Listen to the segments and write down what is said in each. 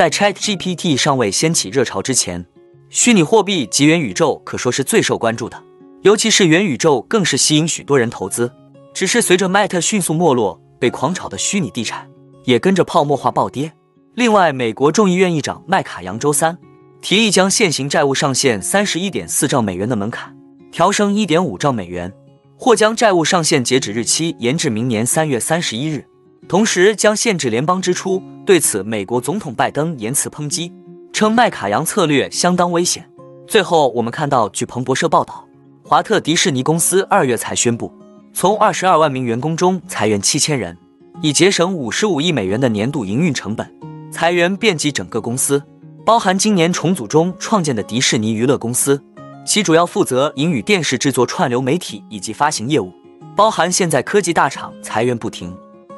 在 ChatGPT 尚未掀起热潮之前，虚拟货币及元宇宙可说是最受关注的，尤其是元宇宙更是吸引许多人投资。只是随着 Meta 迅速没落，被狂炒的虚拟地产也跟着泡沫化暴跌。另外，美国众议院议长麦卡扬周三提议将现行债务上限三十一点四兆美元的门槛调升一点五兆美元，或将债务上限截止日期延至明年三月三十一日，同时将限制联邦支出。对此，美国总统拜登言辞抨击。称麦卡扬策略相当危险。最后，我们看到，据彭博社报道，华特迪士尼公司二月才宣布，从二十二万名员工中裁员七千人，以节省五十五亿美元的年度营运成本。裁员遍及整个公司，包含今年重组中创建的迪士尼娱乐公司，其主要负责影与电视制作、串流媒体以及发行业务。包含现在科技大厂裁员不停，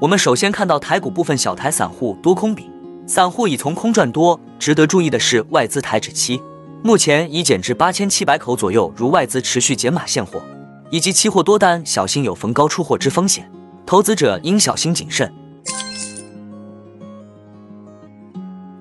我们首先看到台股部分小台散户多空比，散户已从空转多。值得注意的是，外资台指期目前已减至八千七百口左右，如外资持续减码现货，以及期货多单小心有逢高出货之风险，投资者应小心谨慎。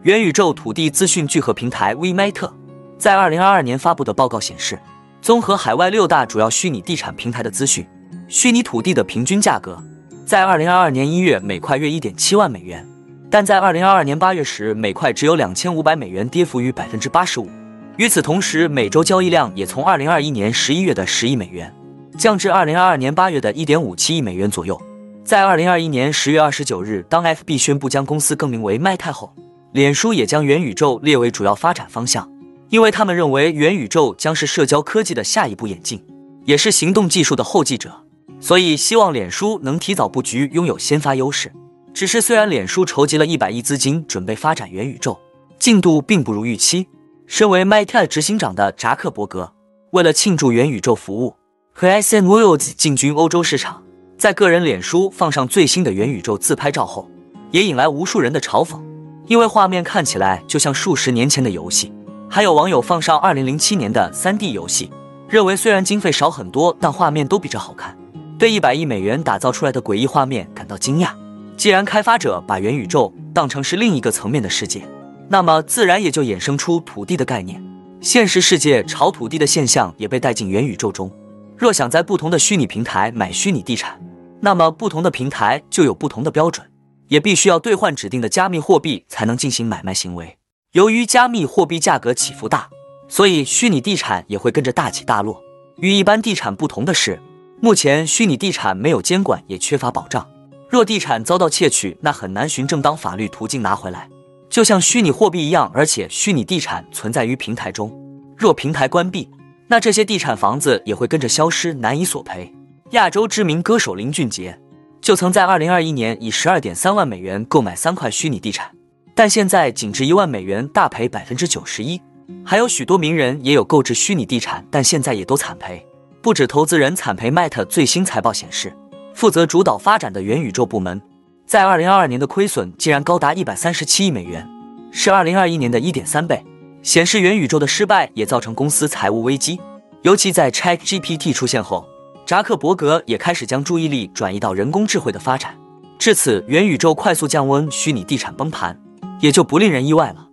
元宇宙土地资讯聚合平台 VMeta 在二零二二年发布的报告显示，综合海外六大主要虚拟地产平台的资讯，虚拟土地的平均价格。在二零二二年一月，每块约一点七万美元，但在二零二二年八月时，每块只有两千五百美元，跌幅逾百分之八十五。与此同时，每周交易量也从二零二一年十一月的十亿美元，降至二零二二年八月的一点五七亿美元左右。在二零二一年十月二十九日，当 FB 宣布将公司更名为 Meta 后，脸书也将元宇宙列为主要发展方向，因为他们认为元宇宙将是社交科技的下一步演进，也是行动技术的后继者。所以，希望脸书能提早布局，拥有先发优势。只是，虽然脸书筹集了一百亿资金准备发展元宇宙，进度并不如预期。身为 Meta 执行长的扎克伯格，为了庆祝元宇宙服务和 SN Worlds 进军欧洲市场，在个人脸书放上最新的元宇宙自拍照后，也引来无数人的嘲讽，因为画面看起来就像数十年前的游戏。还有网友放上2007年的 3D 游戏，认为虽然经费少很多，但画面都比这好看。对一百亿美元打造出来的诡异画面感到惊讶。既然开发者把元宇宙当成是另一个层面的世界，那么自然也就衍生出土地的概念。现实世界炒土地的现象也被带进元宇宙中。若想在不同的虚拟平台买虚拟地产，那么不同的平台就有不同的标准，也必须要兑换指定的加密货币才能进行买卖行为。由于加密货币价格起伏大，所以虚拟地产也会跟着大起大落。与一般地产不同的是。目前虚拟地产没有监管，也缺乏保障。若地产遭到窃取，那很难循正当法律途径拿回来，就像虚拟货币一样。而且虚拟地产存在于平台中，若平台关闭，那这些地产房子也会跟着消失，难以索赔。亚洲知名歌手林俊杰就曾在二零二一年以十二点三万美元购买三块虚拟地产，但现在仅值一万美元，大赔百分之九十一。还有许多名人也有购置虚拟地产，但现在也都惨赔。不止投资人惨赔，Meta 最新财报显示，负责主导发展的元宇宙部门，在二零二二年的亏损竟然高达一百三十七亿美元，是二零二一年的一点三倍，显示元宇宙的失败也造成公司财务危机。尤其在 ChatGPT 出现后，扎克伯格也开始将注意力转移到人工智慧的发展，至此元宇宙快速降温，虚拟地产崩盘，也就不令人意外了。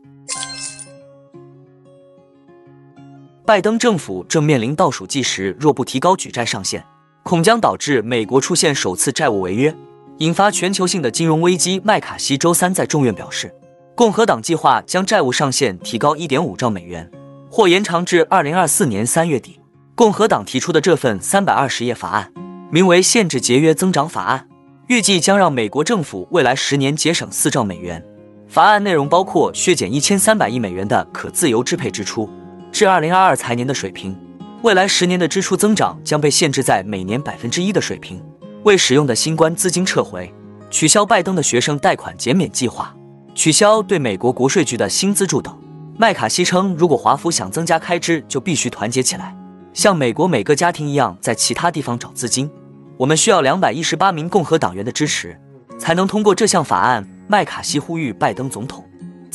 拜登政府正面临倒数计时，若不提高举债上限，恐将导致美国出现首次债务违约，引发全球性的金融危机。麦卡锡周三在众院表示，共和党计划将债务上限提高一点五兆美元，或延长至二零二四年三月底。共和党提出的这份三百二十页法案，名为《限制节约增长法案》，预计将让美国政府未来十年节省四兆美元。法案内容包括削减一千三百亿美元的可自由支配支出。至二零二二财年的水平，未来十年的支出增长将被限制在每年百分之一的水平。未使用的新冠资金撤回，取消拜登的学生贷款减免计划，取消对美国国税局的新资助等。麦卡锡称，如果华府想增加开支，就必须团结起来，像美国每个家庭一样，在其他地方找资金。我们需要两百一十八名共和党员的支持，才能通过这项法案。麦卡锡呼吁拜登总统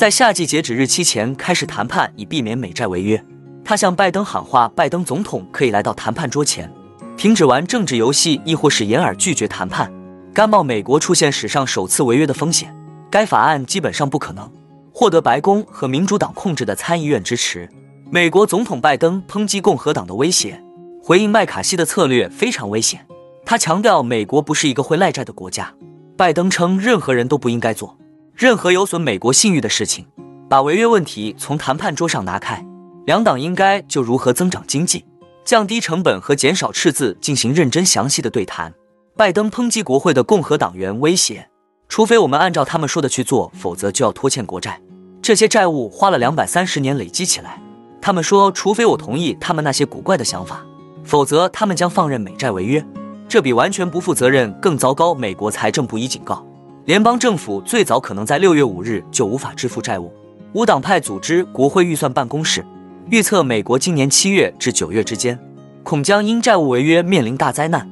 在夏季截止日期前开始谈判，以避免美债违约。他向拜登喊话，拜登总统可以来到谈判桌前，停止玩政治游戏，亦或是掩耳拒绝谈判，甘冒美国出现史上首次违约的风险。该法案基本上不可能。获得白宫和民主党控制的参议院支持，美国总统拜登抨击共和党的威胁，回应麦卡锡的策略非常危险。他强调，美国不是一个会赖债的国家。拜登称，任何人都不应该做任何有损美国信誉的事情，把违约问题从谈判桌上拿开。两党应该就如何增长经济、降低成本和减少赤字进行认真详细的对谈。拜登抨击国会的共和党员威胁。除非我们按照他们说的去做，否则就要拖欠国债。这些债务花了两百三十年累积起来。他们说，除非我同意他们那些古怪的想法，否则他们将放任美债违约。这比完全不负责任更糟糕。美国财政部已警告，联邦政府最早可能在六月五日就无法支付债务。无党派组织国会预算办公室预测，美国今年七月至九月之间，恐将因债务违约面临大灾难。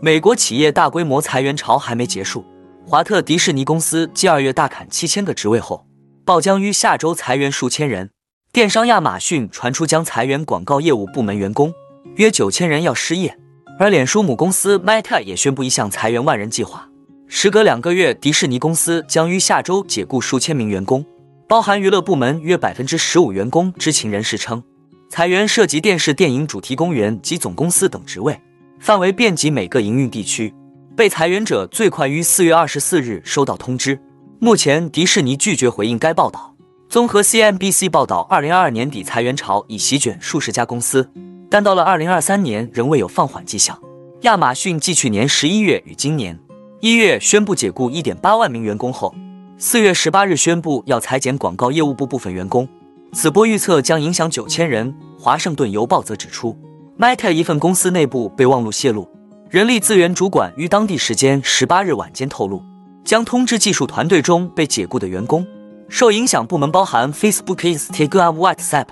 美国企业大规模裁员潮还没结束，华特迪士尼公司继二月大砍七千个职位后，报将于下周裁员数千人。电商亚马逊传出将裁员广告业务部门员工，约九千人要失业。而脸书母公司 Meta 也宣布一项裁员万人计划。时隔两个月，迪士尼公司将于下周解雇数千名员工，包含娱乐部门约百分之十五员工。知情人士称，裁员涉及电视、电影主题公园及总公司等职位。范围遍及每个营运地区，被裁员者最快于四月二十四日收到通知。目前，迪士尼拒绝回应该报道。综合 CNBC 报道，二零二二年底裁员潮已席卷数十家公司，但到了二零二三年仍未有放缓迹象。亚马逊继去年十一月与今年一月宣布解雇一点八万名员工后，四月十八日宣布要裁减广告业务部部分员工，此波预测将影响九千人。华盛顿邮报则指出。Meta 一份公司内部备忘录泄露，人力资源主管于当地时间十八日晚间透露，将通知技术团队中被解雇的员工。受影响部门包含 Facebook、Instagram、WhatsApp。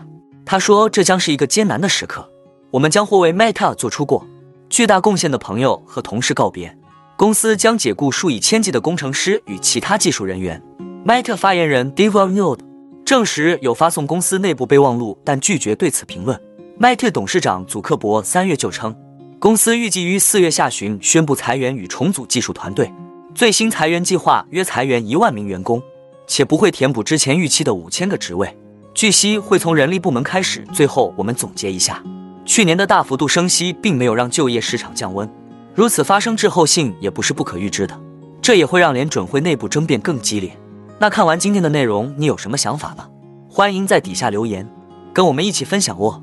他说，这将是一个艰难的时刻，我们将或为 Meta 做出过巨大贡献的朋友和同事告别。公司将解雇数以千计的工程师与其他技术人员。Meta 发言人 Dave Arnold 证实有发送公司内部备忘录，但拒绝对此评论。Meta 董事长祖克伯三月就称，公司预计于四月下旬宣布裁员与重组技术团队。最新裁员计划约裁员一万名员工，且不会填补之前预期的五千个职位。据悉会从人力部门开始。最后，我们总结一下，去年的大幅度升息并没有让就业市场降温，如此发生滞后性也不是不可预知的。这也会让联准会内部争辩更激烈。那看完今天的内容，你有什么想法呢？欢迎在底下留言，跟我们一起分享哦。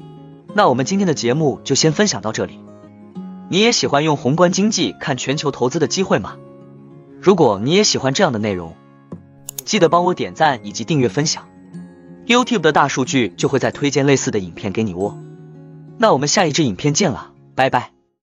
那我们今天的节目就先分享到这里。你也喜欢用宏观经济看全球投资的机会吗？如果你也喜欢这样的内容，记得帮我点赞以及订阅分享，YouTube 的大数据就会再推荐类似的影片给你哦。那我们下一支影片见了，拜拜。